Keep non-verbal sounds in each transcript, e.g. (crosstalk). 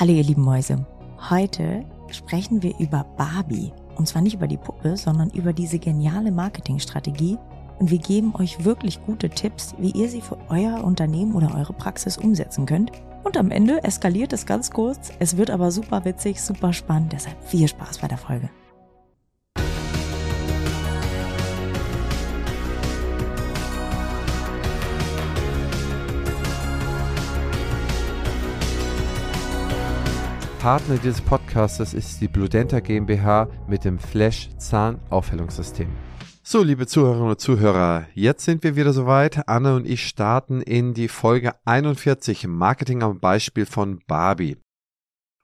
Hallo ihr lieben Mäuse. Heute sprechen wir über Barbie. Und zwar nicht über die Puppe, sondern über diese geniale Marketingstrategie. Und wir geben euch wirklich gute Tipps, wie ihr sie für euer Unternehmen oder eure Praxis umsetzen könnt. Und am Ende eskaliert es ganz kurz. Es wird aber super witzig, super spannend. Deshalb viel Spaß bei der Folge. Partner dieses Podcasts ist die Bludenta GmbH mit dem Flash Zahnaufhellungssystem. So, liebe Zuhörerinnen und Zuhörer, jetzt sind wir wieder soweit. Anne und ich starten in die Folge 41 Marketing am Beispiel von Barbie.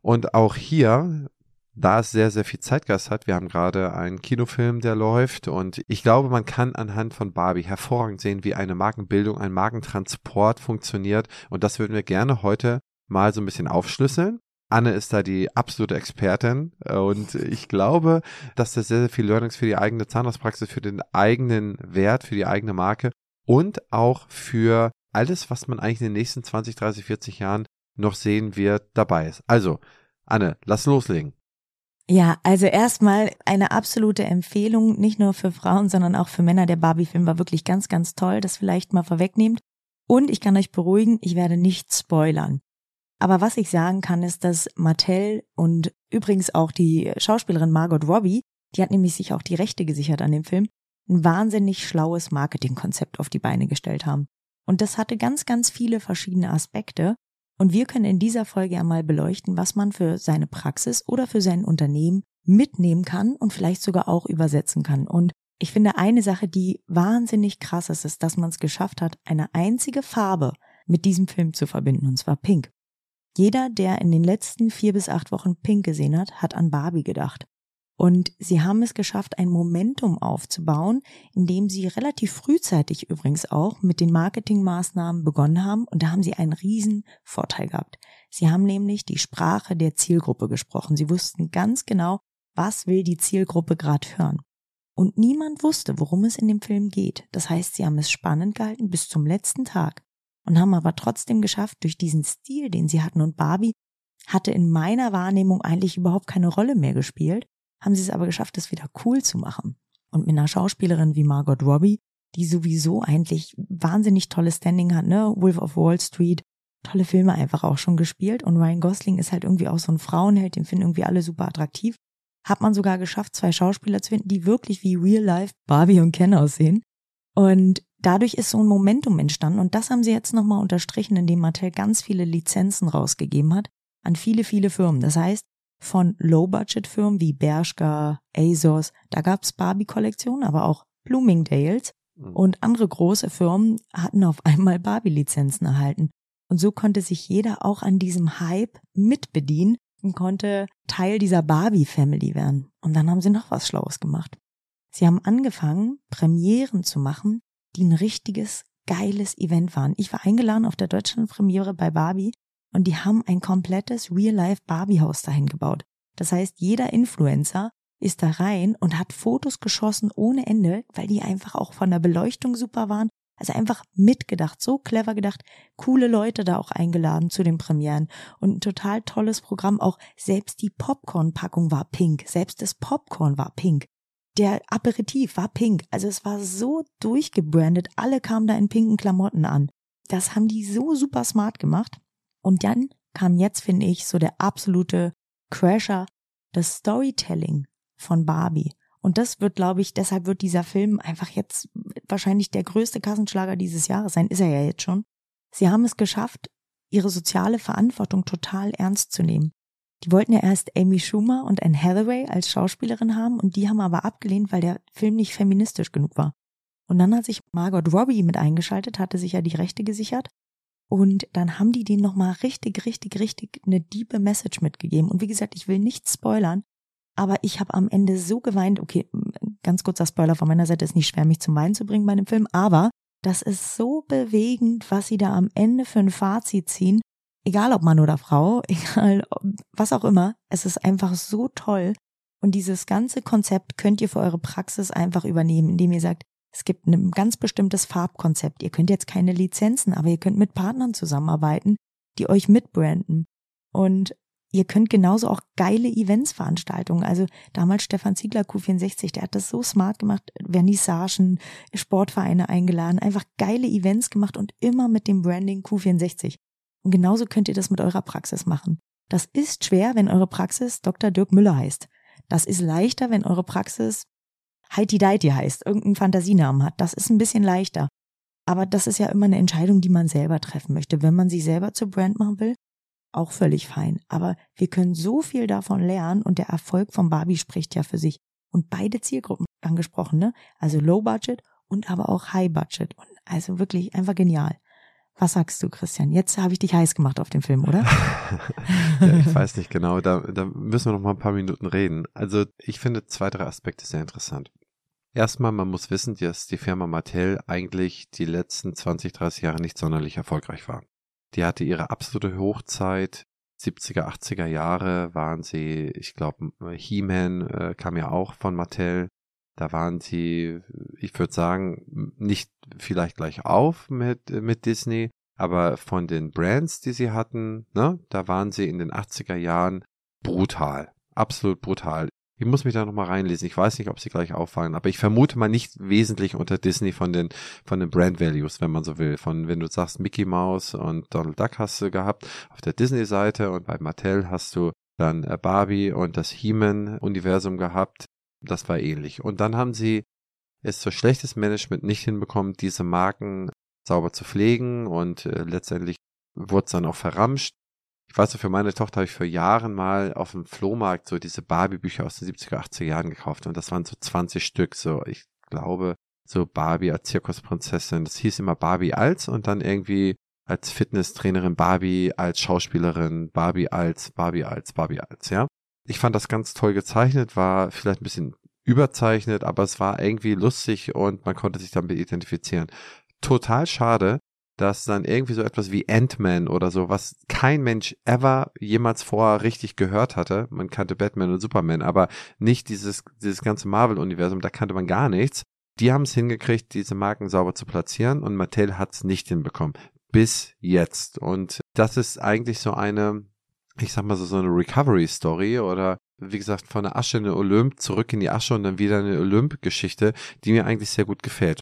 Und auch hier, da es sehr, sehr viel Zeitgeist hat, wir haben gerade einen Kinofilm, der läuft und ich glaube, man kann anhand von Barbie hervorragend sehen, wie eine Markenbildung, ein Markentransport funktioniert und das würden wir gerne heute mal so ein bisschen aufschlüsseln. Anne ist da die absolute Expertin äh, und ich glaube, dass das sehr, sehr viel Learnings für die eigene Zahnarztpraxis, für den eigenen Wert, für die eigene Marke und auch für alles, was man eigentlich in den nächsten 20, 30, 40 Jahren noch sehen wird, dabei ist. Also, Anne, lass loslegen. Ja, also erstmal eine absolute Empfehlung, nicht nur für Frauen, sondern auch für Männer. Der Barbie-Film war wirklich ganz, ganz toll, das vielleicht mal vorwegnehmt. Und ich kann euch beruhigen, ich werde nicht spoilern. Aber was ich sagen kann, ist, dass Mattel und übrigens auch die Schauspielerin Margot Robbie, die hat nämlich sich auch die Rechte gesichert an dem Film, ein wahnsinnig schlaues Marketingkonzept auf die Beine gestellt haben. Und das hatte ganz, ganz viele verschiedene Aspekte. Und wir können in dieser Folge einmal beleuchten, was man für seine Praxis oder für sein Unternehmen mitnehmen kann und vielleicht sogar auch übersetzen kann. Und ich finde eine Sache, die wahnsinnig krass ist, ist, dass man es geschafft hat, eine einzige Farbe mit diesem Film zu verbinden, und zwar Pink. Jeder, der in den letzten vier bis acht Wochen Pink gesehen hat, hat an Barbie gedacht. Und sie haben es geschafft, ein Momentum aufzubauen, indem sie relativ frühzeitig übrigens auch mit den Marketingmaßnahmen begonnen haben. Und da haben sie einen riesen Vorteil gehabt. Sie haben nämlich die Sprache der Zielgruppe gesprochen. Sie wussten ganz genau, was will die Zielgruppe gerade hören. Und niemand wusste, worum es in dem Film geht. Das heißt, sie haben es spannend gehalten bis zum letzten Tag und haben aber trotzdem geschafft, durch diesen Stil, den sie hatten und Barbie hatte in meiner Wahrnehmung eigentlich überhaupt keine Rolle mehr gespielt, haben sie es aber geschafft, es wieder cool zu machen. Und mit einer Schauspielerin wie Margot Robbie, die sowieso eigentlich wahnsinnig tolles Standing hat, ne, Wolf of Wall Street, tolle Filme einfach auch schon gespielt und Ryan Gosling ist halt irgendwie auch so ein Frauenheld, den finden irgendwie alle super attraktiv. Hat man sogar geschafft, zwei Schauspieler zu finden, die wirklich wie Real Life Barbie und Ken aussehen. Und dadurch ist so ein Momentum entstanden und das haben sie jetzt nochmal unterstrichen, indem Mattel ganz viele Lizenzen rausgegeben hat an viele, viele Firmen. Das heißt, von Low-Budget-Firmen wie Bershka, ASOS, da gab's Barbie-Kollektionen, aber auch Bloomingdale's mhm. und andere große Firmen hatten auf einmal Barbie-Lizenzen erhalten. Und so konnte sich jeder auch an diesem Hype mitbedienen und konnte Teil dieser Barbie-Family werden. Und dann haben sie noch was Schlaues gemacht. Sie haben angefangen, Premieren zu machen, die ein richtiges, geiles Event waren. Ich war eingeladen auf der Deutschlandpremiere bei Barbie und die haben ein komplettes Real-Life Barbie-Haus dahin gebaut. Das heißt, jeder Influencer ist da rein und hat Fotos geschossen ohne Ende, weil die einfach auch von der Beleuchtung super waren. Also einfach mitgedacht, so clever gedacht, coole Leute da auch eingeladen zu den Premieren und ein total tolles Programm. Auch selbst die Popcorn-Packung war pink, selbst das Popcorn war pink. Der Aperitif war pink. Also es war so durchgebrandet. Alle kamen da in pinken Klamotten an. Das haben die so super smart gemacht. Und dann kam jetzt, finde ich, so der absolute Crasher, das Storytelling von Barbie. Und das wird, glaube ich, deshalb wird dieser Film einfach jetzt wahrscheinlich der größte Kassenschlager dieses Jahres sein. Ist er ja jetzt schon. Sie haben es geschafft, ihre soziale Verantwortung total ernst zu nehmen. Die wollten ja erst Amy Schumer und Anne Hathaway als Schauspielerin haben und die haben aber abgelehnt, weil der Film nicht feministisch genug war. Und dann hat sich Margot Robbie mit eingeschaltet, hatte sich ja die Rechte gesichert. Und dann haben die denen nochmal richtig, richtig, richtig eine diebe Message mitgegeben. Und wie gesagt, ich will nichts spoilern, aber ich habe am Ende so geweint. Okay, ganz kurzer Spoiler von meiner Seite ist nicht schwer, mich zum Weinen zu bringen bei dem Film, aber das ist so bewegend, was sie da am Ende für ein Fazit ziehen egal ob Mann oder Frau, (laughs) egal was auch immer, es ist einfach so toll. Und dieses ganze Konzept könnt ihr für eure Praxis einfach übernehmen, indem ihr sagt, es gibt ein ganz bestimmtes Farbkonzept. Ihr könnt jetzt keine Lizenzen, aber ihr könnt mit Partnern zusammenarbeiten, die euch mitbranden. Und ihr könnt genauso auch geile Eventsveranstaltungen. Also damals Stefan Ziegler Q64, der hat das so smart gemacht, Vernissagen, Sportvereine eingeladen, einfach geile Events gemacht und immer mit dem Branding Q64. Und genauso könnt ihr das mit eurer Praxis machen. Das ist schwer, wenn eure Praxis Dr. Dirk Müller heißt. Das ist leichter, wenn eure Praxis Heidi Deiti heißt, irgendeinen Fantasienamen hat. Das ist ein bisschen leichter. Aber das ist ja immer eine Entscheidung, die man selber treffen möchte. Wenn man sich selber zur Brand machen will, auch völlig fein. Aber wir können so viel davon lernen und der Erfolg von Barbie spricht ja für sich. Und beide Zielgruppen angesprochen, ne? Also Low Budget und aber auch High Budget. Und also wirklich einfach genial. Was sagst du, Christian? Jetzt habe ich dich heiß gemacht auf den Film, oder? (laughs) ja, ich weiß nicht genau. Da, da müssen wir noch mal ein paar Minuten reden. Also ich finde zwei, drei Aspekte sehr interessant. Erstmal, man muss wissen, dass die Firma Mattel eigentlich die letzten 20, 30 Jahre nicht sonderlich erfolgreich war. Die hatte ihre absolute Hochzeit. 70er, 80er Jahre waren sie, ich glaube, He-Man äh, kam ja auch von Mattel. Da waren sie, ich würde sagen, nicht vielleicht gleich auf mit, mit Disney, aber von den Brands, die sie hatten, ne, da waren sie in den 80er Jahren brutal. Absolut brutal. Ich muss mich da nochmal reinlesen. Ich weiß nicht, ob sie gleich auffallen, aber ich vermute mal nicht wesentlich unter Disney von den, von den Brand Values, wenn man so will. Von, wenn du sagst, Mickey Mouse und Donald Duck hast du gehabt auf der Disney-Seite und bei Mattel hast du dann äh, Barbie und das He-Man-Universum gehabt. Das war ähnlich. Und dann haben sie es durch schlechtes Management nicht hinbekommen, diese Marken sauber zu pflegen und äh, letztendlich wurde es dann auch verramscht ich weiß, für meine Tochter habe ich vor Jahren mal auf dem Flohmarkt so diese Barbie-Bücher aus den 70er, 80er Jahren gekauft und das waren so 20 Stück, so ich glaube, so Barbie als Zirkusprinzessin. Das hieß immer Barbie als und dann irgendwie als Fitnesstrainerin Barbie, als Schauspielerin Barbie als, Barbie als, Barbie als, ja. Ich fand das ganz toll gezeichnet, war vielleicht ein bisschen überzeichnet, aber es war irgendwie lustig und man konnte sich damit identifizieren. Total schade, dass dann irgendwie so etwas wie Ant-Man oder so, was kein Mensch ever jemals vorher richtig gehört hatte. Man kannte Batman und Superman, aber nicht dieses, dieses ganze Marvel-Universum, da kannte man gar nichts. Die haben es hingekriegt, diese Marken sauber zu platzieren und Mattel hat es nicht hinbekommen. Bis jetzt. Und das ist eigentlich so eine, ich sag mal so, so eine Recovery-Story oder wie gesagt, von der Asche in den Olymp zurück in die Asche und dann wieder eine Olymp-Geschichte, die mir eigentlich sehr gut gefällt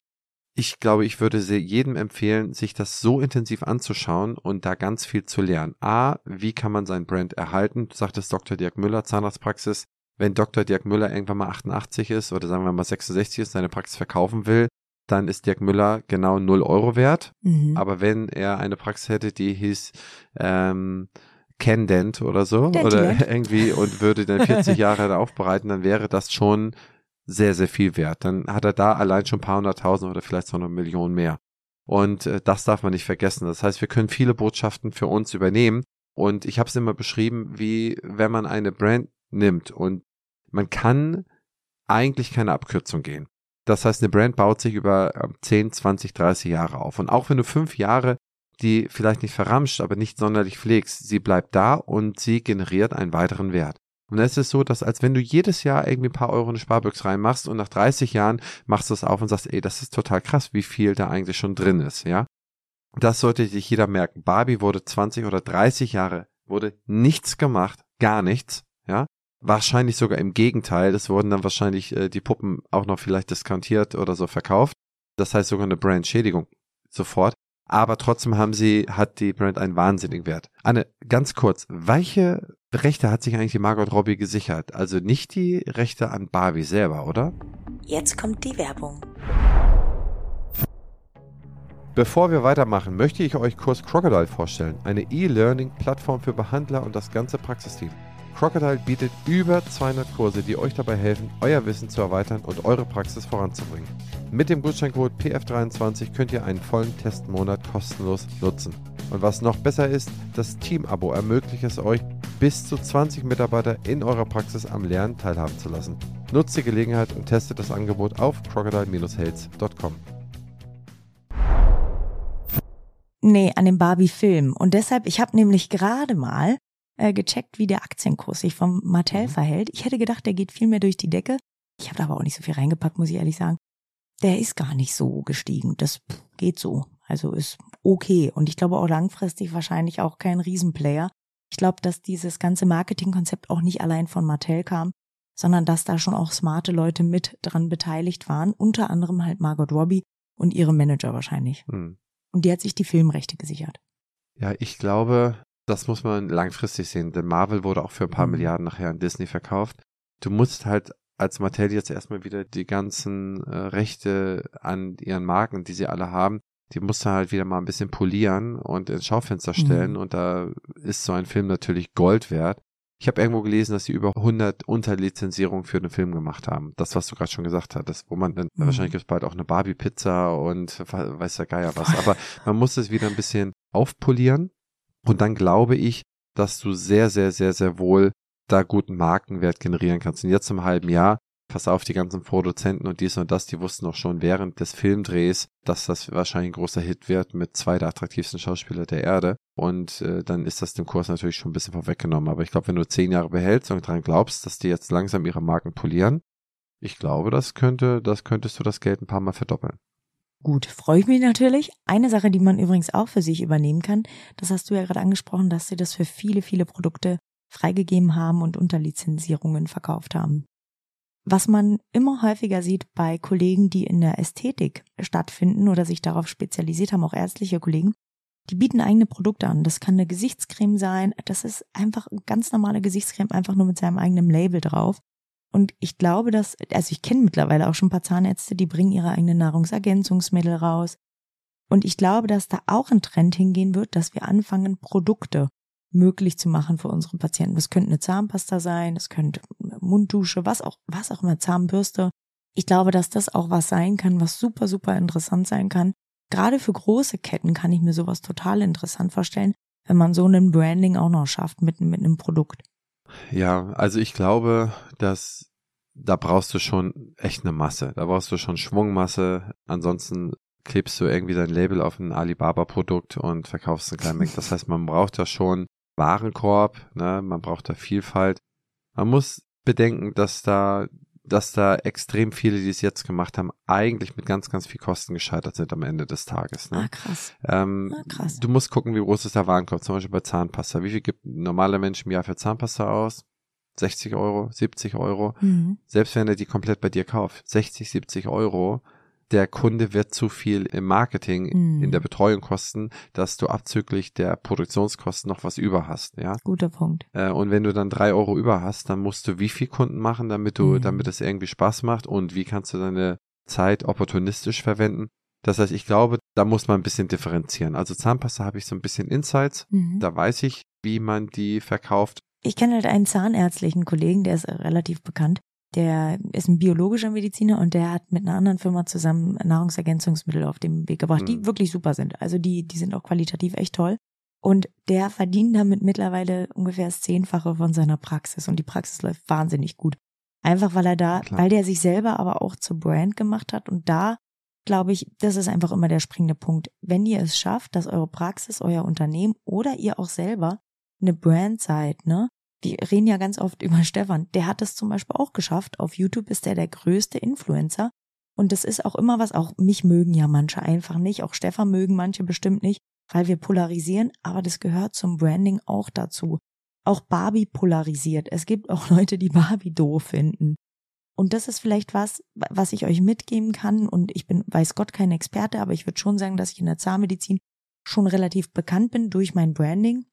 ich glaube, ich würde jedem empfehlen, sich das so intensiv anzuschauen und da ganz viel zu lernen. A, wie kann man sein Brand erhalten? Du sagtest Dr. Dirk Müller, Zahnarztpraxis. Wenn Dr. Dirk Müller irgendwann mal 88 ist oder sagen wir mal 66 ist, seine Praxis verkaufen will, dann ist Dirk Müller genau 0 Euro wert. Mhm. Aber wenn er eine Praxis hätte, die hieß ähm, Candent oder so, Dent oder (laughs) irgendwie und würde (laughs) dann 40 Jahre aufbereiten, dann wäre das schon sehr, sehr viel wert. Dann hat er da allein schon ein paar hunderttausend oder vielleicht sogar eine Million mehr. Und äh, das darf man nicht vergessen. Das heißt, wir können viele Botschaften für uns übernehmen. Und ich habe es immer beschrieben, wie wenn man eine Brand nimmt und man kann eigentlich keine Abkürzung gehen. Das heißt, eine Brand baut sich über 10, 20, 30 Jahre auf. Und auch wenn du fünf Jahre die vielleicht nicht verramscht, aber nicht sonderlich pflegst, sie bleibt da und sie generiert einen weiteren Wert. Und dann ist es so, dass als wenn du jedes Jahr irgendwie ein paar Euro in eine Sparbüchse reinmachst und nach 30 Jahren machst du es auf und sagst, ey, das ist total krass, wie viel da eigentlich schon drin ist, ja. Das sollte sich jeder merken. Barbie wurde 20 oder 30 Jahre, wurde nichts gemacht, gar nichts, ja. Wahrscheinlich sogar im Gegenteil, es wurden dann wahrscheinlich äh, die Puppen auch noch vielleicht diskontiert oder so verkauft. Das heißt sogar eine Brandschädigung sofort. Aber trotzdem haben sie, hat die Brand einen wahnsinnigen Wert. Anne, ganz kurz, welche Rechte hat sich eigentlich die Margot Robbie gesichert? Also nicht die Rechte an Barbie selber, oder? Jetzt kommt die Werbung. Bevor wir weitermachen, möchte ich euch Kurs Crocodile vorstellen, eine E-Learning-Plattform für Behandler und das ganze Praxisteam. Crocodile bietet über 200 Kurse, die euch dabei helfen, euer Wissen zu erweitern und eure Praxis voranzubringen. Mit dem Gutscheincode PF23 könnt ihr einen vollen Testmonat kostenlos nutzen. Und was noch besser ist, das Team-Abo ermöglicht es euch, bis zu 20 Mitarbeiter in eurer Praxis am Lernen teilhaben zu lassen. Nutzt die Gelegenheit und testet das Angebot auf crocodile-health.com. Nee, an dem Barbie-Film. Und deshalb, ich habe nämlich gerade mal äh, gecheckt, wie der Aktienkurs sich vom Mattel mhm. verhält. Ich hätte gedacht, der geht viel mehr durch die Decke. Ich habe da aber auch nicht so viel reingepackt, muss ich ehrlich sagen. Der ist gar nicht so gestiegen. Das geht so. Also ist okay. Und ich glaube auch langfristig wahrscheinlich auch kein Riesenplayer. Ich glaube, dass dieses ganze Marketingkonzept auch nicht allein von Mattel kam, sondern dass da schon auch smarte Leute mit dran beteiligt waren, unter anderem halt Margot Robbie und ihre Manager wahrscheinlich. Hm. Und die hat sich die Filmrechte gesichert. Ja, ich glaube, das muss man langfristig sehen, denn Marvel wurde auch für ein paar mhm. Milliarden nachher an Disney verkauft. Du musst halt als Mattel jetzt erstmal wieder die ganzen äh, Rechte an ihren Marken, die sie alle haben, die musst du halt wieder mal ein bisschen polieren und ins Schaufenster stellen mhm. und da ist so ein Film natürlich Gold wert. Ich habe irgendwo gelesen, dass sie über 100 Unterlizenzierungen für einen Film gemacht haben. Das, was du gerade schon gesagt hattest, wo man dann, mhm. wahrscheinlich gibt es bald auch eine Barbie-Pizza und weiß der Geier was. Aber man muss es wieder ein bisschen aufpolieren und dann glaube ich, dass du sehr, sehr, sehr, sehr wohl da guten Markenwert generieren kannst. Und jetzt im halben Jahr, pass auf, die ganzen Produzenten und dies und das, die wussten auch schon während des Filmdrehs, dass das wahrscheinlich ein großer Hit wird mit zwei der attraktivsten Schauspieler der Erde. Und äh, dann ist das dem Kurs natürlich schon ein bisschen vorweggenommen. Aber ich glaube, wenn du zehn Jahre behältst und dran glaubst, dass die jetzt langsam ihre Marken polieren, ich glaube, das könnte, das könntest du das Geld ein paar Mal verdoppeln. Gut, freue ich mich natürlich. Eine Sache, die man übrigens auch für sich übernehmen kann, das hast du ja gerade angesprochen, dass sie das für viele, viele Produkte freigegeben haben und unter Lizenzierungen verkauft haben. Was man immer häufiger sieht bei Kollegen, die in der Ästhetik stattfinden oder sich darauf spezialisiert haben, auch ärztliche Kollegen, die bieten eigene Produkte an. Das kann eine Gesichtscreme sein. Das ist einfach ganz normale Gesichtscreme, einfach nur mit seinem eigenen Label drauf. Und ich glaube, dass, also ich kenne mittlerweile auch schon ein paar Zahnärzte, die bringen ihre eigenen Nahrungsergänzungsmittel raus. Und ich glaube, dass da auch ein Trend hingehen wird, dass wir anfangen, Produkte möglich zu machen für unsere Patienten. Das könnte eine Zahnpasta sein, das könnte Munddusche, was auch, was auch immer, Zahnbürste. Ich glaube, dass das auch was sein kann, was super, super interessant sein kann. Gerade für große Ketten kann ich mir sowas total interessant vorstellen, wenn man so ein Branding auch noch schafft mit, mit einem Produkt. Ja, also ich glaube, dass da brauchst du schon echt eine Masse. Da brauchst du schon Schwungmasse. Ansonsten klebst du irgendwie dein Label auf ein Alibaba-Produkt und verkaufst ein kleinen Das heißt, man braucht da schon Warenkorb, ne? man braucht da Vielfalt. Man muss bedenken, dass da dass da extrem viele, die es jetzt gemacht haben, eigentlich mit ganz, ganz viel Kosten gescheitert sind am Ende des Tages. Ne? Ah, krass. Ähm, ah, krass. Du musst gucken, wie groß ist der Warenkorb, zum Beispiel bei Zahnpasta. Wie viel gibt ein normaler Mensch im Jahr für Zahnpasta aus? 60 Euro, 70 Euro. Mhm. Selbst wenn er die komplett bei dir kauft, 60, 70 Euro der Kunde wird zu viel im Marketing, mm. in der mhm. Betreuung kosten, dass du abzüglich der Produktionskosten noch was über hast, ja. Guter Punkt. Äh, und wenn du dann drei Euro über hast, dann musst du wie viel Kunden machen, damit du, mm. damit es irgendwie Spaß macht und wie kannst du deine Zeit opportunistisch verwenden? Das heißt, ich glaube, da muss man ein bisschen differenzieren. Also Zahnpasta habe ich so ein bisschen Insights. Mhm. Da weiß ich, wie man die verkauft. Ich kenne halt einen zahnärztlichen Kollegen, der ist relativ bekannt der ist ein biologischer Mediziner und der hat mit einer anderen Firma zusammen Nahrungsergänzungsmittel auf den Weg gebracht, mhm. die wirklich super sind. Also die, die sind auch qualitativ echt toll. Und der verdient damit mittlerweile ungefähr das Zehnfache von seiner Praxis. Und die Praxis läuft wahnsinnig gut. Einfach weil er da, Klar. weil der sich selber aber auch zur Brand gemacht hat. Und da glaube ich, das ist einfach immer der springende Punkt. Wenn ihr es schafft, dass eure Praxis, euer Unternehmen oder ihr auch selber eine Brand seid, ne? Wir reden ja ganz oft über Stefan. Der hat es zum Beispiel auch geschafft. Auf YouTube ist er der größte Influencer. Und das ist auch immer was, auch mich mögen ja manche einfach nicht, auch Stefan mögen manche bestimmt nicht, weil wir polarisieren, aber das gehört zum Branding auch dazu. Auch Barbie polarisiert. Es gibt auch Leute, die Barbie doof finden. Und das ist vielleicht was, was ich euch mitgeben kann. Und ich bin, weiß Gott, kein Experte, aber ich würde schon sagen, dass ich in der Zahnmedizin schon relativ bekannt bin durch mein Branding.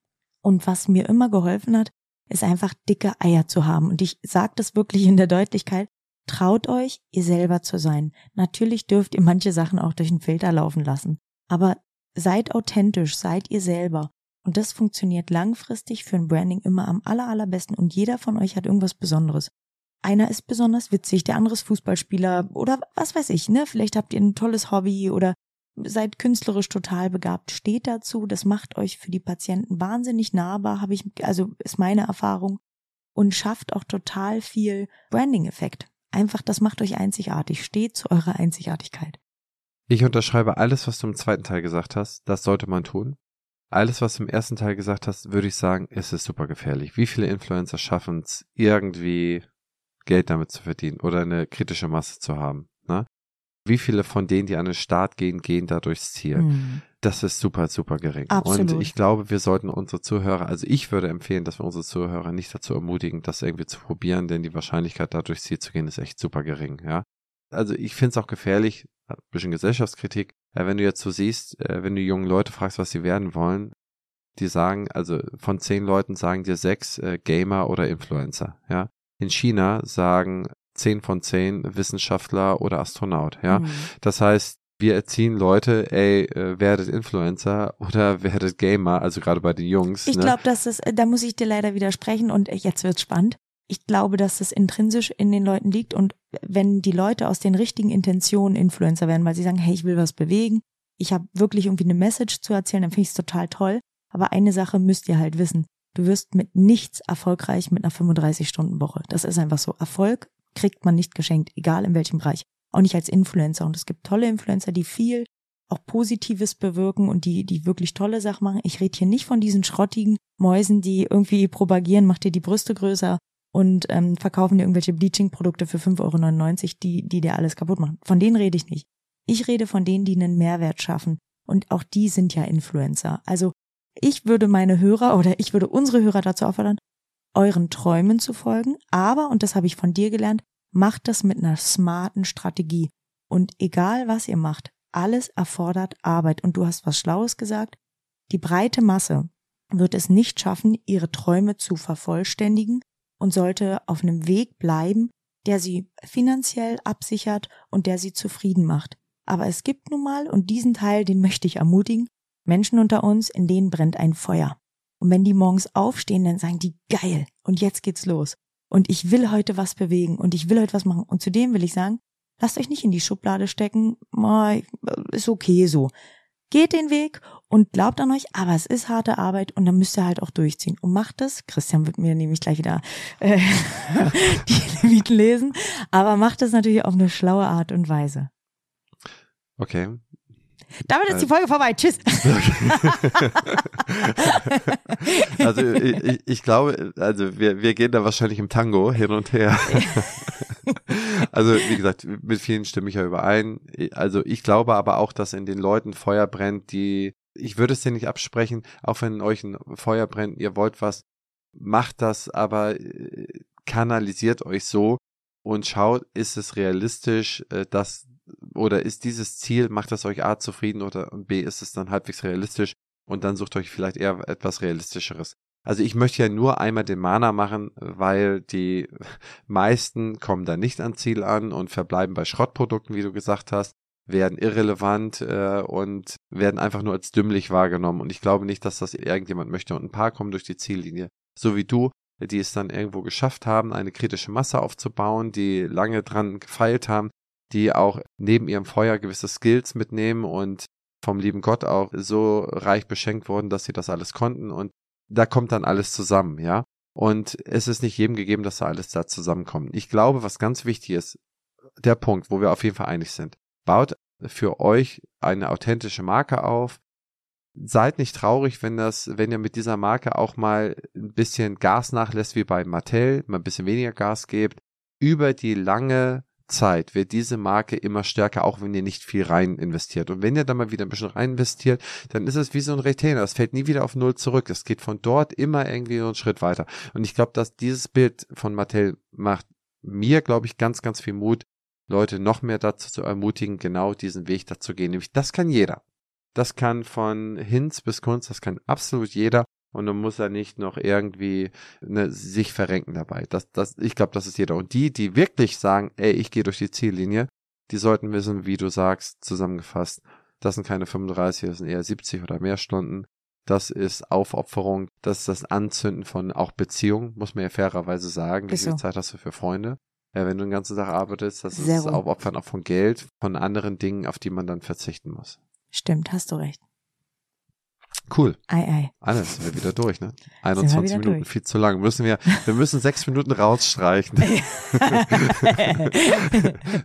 Und was mir immer geholfen hat, ist einfach dicke Eier zu haben. Und ich sage das wirklich in der Deutlichkeit. Traut euch, ihr selber zu sein. Natürlich dürft ihr manche Sachen auch durch den Filter laufen lassen. Aber seid authentisch, seid ihr selber. Und das funktioniert langfristig für ein Branding immer am aller, allerbesten. Und jeder von euch hat irgendwas Besonderes. Einer ist besonders witzig, der andere ist Fußballspieler oder was weiß ich, ne? Vielleicht habt ihr ein tolles Hobby oder seid künstlerisch total begabt, steht dazu, das macht euch für die Patienten wahnsinnig nahbar, habe ich, also ist meine Erfahrung und schafft auch total viel Branding-Effekt. Einfach, das macht euch einzigartig, steht zu eurer Einzigartigkeit. Ich unterschreibe alles, was du im zweiten Teil gesagt hast, das sollte man tun. Alles, was du im ersten Teil gesagt hast, würde ich sagen, ist es super gefährlich. Wie viele Influencer schaffen es, irgendwie Geld damit zu verdienen oder eine kritische Masse zu haben? Ne? Wie viele von denen, die an den Start gehen, gehen da durchs Ziel. Mhm. das ist super, super gering. Absolut. Und ich glaube, wir sollten unsere Zuhörer, also ich würde empfehlen, dass wir unsere Zuhörer nicht dazu ermutigen, das irgendwie zu probieren, denn die Wahrscheinlichkeit, da durchs Ziel zu gehen, ist echt super gering, ja. Also ich finde es auch gefährlich, ein bisschen Gesellschaftskritik, äh, wenn du jetzt so siehst, äh, wenn du jungen Leute fragst, was sie werden wollen, die sagen, also von zehn Leuten sagen dir sechs äh, Gamer oder Influencer, ja. In China sagen zehn von zehn Wissenschaftler oder Astronaut, ja. Mhm. Das heißt, wir erziehen Leute, ey, äh, werdet Influencer (laughs) oder werdet Gamer, also gerade bei den Jungs. Ich ne? glaube, dass es, da muss ich dir leider widersprechen und jetzt wird's spannend. Ich glaube, dass es intrinsisch in den Leuten liegt und wenn die Leute aus den richtigen Intentionen Influencer werden, weil sie sagen, hey, ich will was bewegen, ich habe wirklich irgendwie eine Message zu erzählen, dann finde ich es total toll. Aber eine Sache müsst ihr halt wissen. Du wirst mit nichts erfolgreich mit einer 35-Stunden-Woche. Das ist einfach so. Erfolg kriegt man nicht geschenkt, egal in welchem Bereich. Auch nicht als Influencer. Und es gibt tolle Influencer, die viel auch Positives bewirken und die, die wirklich tolle Sachen machen. Ich rede hier nicht von diesen schrottigen Mäusen, die irgendwie propagieren, macht dir die Brüste größer und ähm, verkaufen dir irgendwelche Bleaching-Produkte für 5,99 Euro, die, die dir alles kaputt machen. Von denen rede ich nicht. Ich rede von denen, die einen Mehrwert schaffen. Und auch die sind ja Influencer. Also ich würde meine Hörer oder ich würde unsere Hörer dazu auffordern, euren Träumen zu folgen. Aber, und das habe ich von dir gelernt, macht das mit einer smarten Strategie. Und egal was ihr macht, alles erfordert Arbeit. Und du hast was Schlaues gesagt. Die breite Masse wird es nicht schaffen, ihre Träume zu vervollständigen und sollte auf einem Weg bleiben, der sie finanziell absichert und der sie zufrieden macht. Aber es gibt nun mal, und diesen Teil, den möchte ich ermutigen, Menschen unter uns, in denen brennt ein Feuer. Und wenn die morgens aufstehen, dann sagen die, geil, und jetzt geht's los. Und ich will heute was bewegen und ich will heute was machen. Und zudem will ich sagen, lasst euch nicht in die Schublade stecken, oh, ist okay so. Geht den Weg und glaubt an euch, aber es ist harte Arbeit und dann müsst ihr halt auch durchziehen. Und macht es, Christian wird mir nämlich gleich wieder äh, (laughs) die Leviten lesen, aber macht es natürlich auf eine schlaue Art und Weise. Okay. Damit ist die Folge vorbei. Tschüss. (laughs) also ich, ich glaube, also wir, wir gehen da wahrscheinlich im Tango hin und her. (laughs) also wie gesagt, mit vielen stimme ich ja überein. Also ich glaube aber auch, dass in den Leuten Feuer brennt, die, ich würde es dir nicht absprechen, auch wenn in euch ein Feuer brennt, ihr wollt was, macht das, aber äh, kanalisiert euch so und schaut, ist es realistisch, äh, dass oder ist dieses Ziel, macht das euch A zufrieden oder B ist es dann halbwegs realistisch und dann sucht euch vielleicht eher etwas realistischeres. Also ich möchte ja nur einmal den Mana machen, weil die (laughs) meisten kommen da nicht an Ziel an und verbleiben bei Schrottprodukten, wie du gesagt hast, werden irrelevant äh, und werden einfach nur als dümmlich wahrgenommen. Und ich glaube nicht, dass das irgendjemand möchte. Und ein paar kommen durch die Ziellinie, so wie du, die es dann irgendwo geschafft haben, eine kritische Masse aufzubauen, die lange dran gefeilt haben, die auch neben ihrem Feuer gewisse Skills mitnehmen und vom lieben Gott auch so reich beschenkt wurden, dass sie das alles konnten und da kommt dann alles zusammen, ja. Und es ist nicht jedem gegeben, dass da alles da zusammenkommt. Ich glaube, was ganz wichtig ist, der Punkt, wo wir auf jeden Fall einig sind, baut für euch eine authentische Marke auf. Seid nicht traurig, wenn das, wenn ihr mit dieser Marke auch mal ein bisschen Gas nachlässt, wie bei Mattel, mal ein bisschen weniger Gas gebt. Über die lange Zeit wird diese Marke immer stärker, auch wenn ihr nicht viel rein investiert. Und wenn ihr dann mal wieder ein bisschen rein investiert, dann ist es wie so ein Retainer. Es fällt nie wieder auf Null zurück. Es geht von dort immer irgendwie so einen Schritt weiter. Und ich glaube, dass dieses Bild von Mattel macht mir, glaube ich, ganz, ganz viel Mut, Leute noch mehr dazu zu ermutigen, genau diesen Weg dazu gehen. Nämlich, das kann jeder. Das kann von Hinz bis Kunst, das kann absolut jeder und dann muss er nicht noch irgendwie ne, sich verrenken dabei. Das, das, ich glaube, das ist jeder. Und die, die wirklich sagen, ey, ich gehe durch die Ziellinie, die sollten wissen, wie du sagst, zusammengefasst, das sind keine 35, das sind eher 70 oder mehr Stunden. Das ist Aufopferung, das ist das Anzünden von auch Beziehungen, muss man ja fairerweise sagen. Wie viel so. Zeit hast du für Freunde? Ja, wenn du den ganzen Tag arbeitest, das Sehr ist gut. Aufopfern auch von Geld, von anderen Dingen, auf die man dann verzichten muss. Stimmt, hast du recht. Cool. Ei, ei. Anne, sind wir wieder durch, ne? 21 Minuten, durch. viel zu lang. Müssen wir, wir müssen sechs Minuten rausstreichen. (laughs)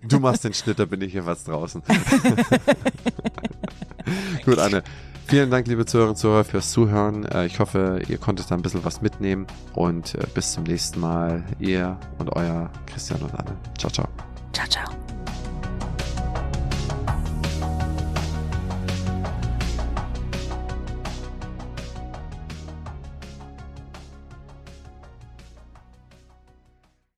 du machst den Schnitt, da bin ich hier was draußen. (laughs) Gut, Anne. Vielen Dank, liebe Zuhörerinnen und Zuhörer, fürs Zuhören. Äh, ich hoffe, ihr konntet da ein bisschen was mitnehmen und äh, bis zum nächsten Mal. Ihr und euer Christian und Anne. Ciao, ciao. Ciao, ciao.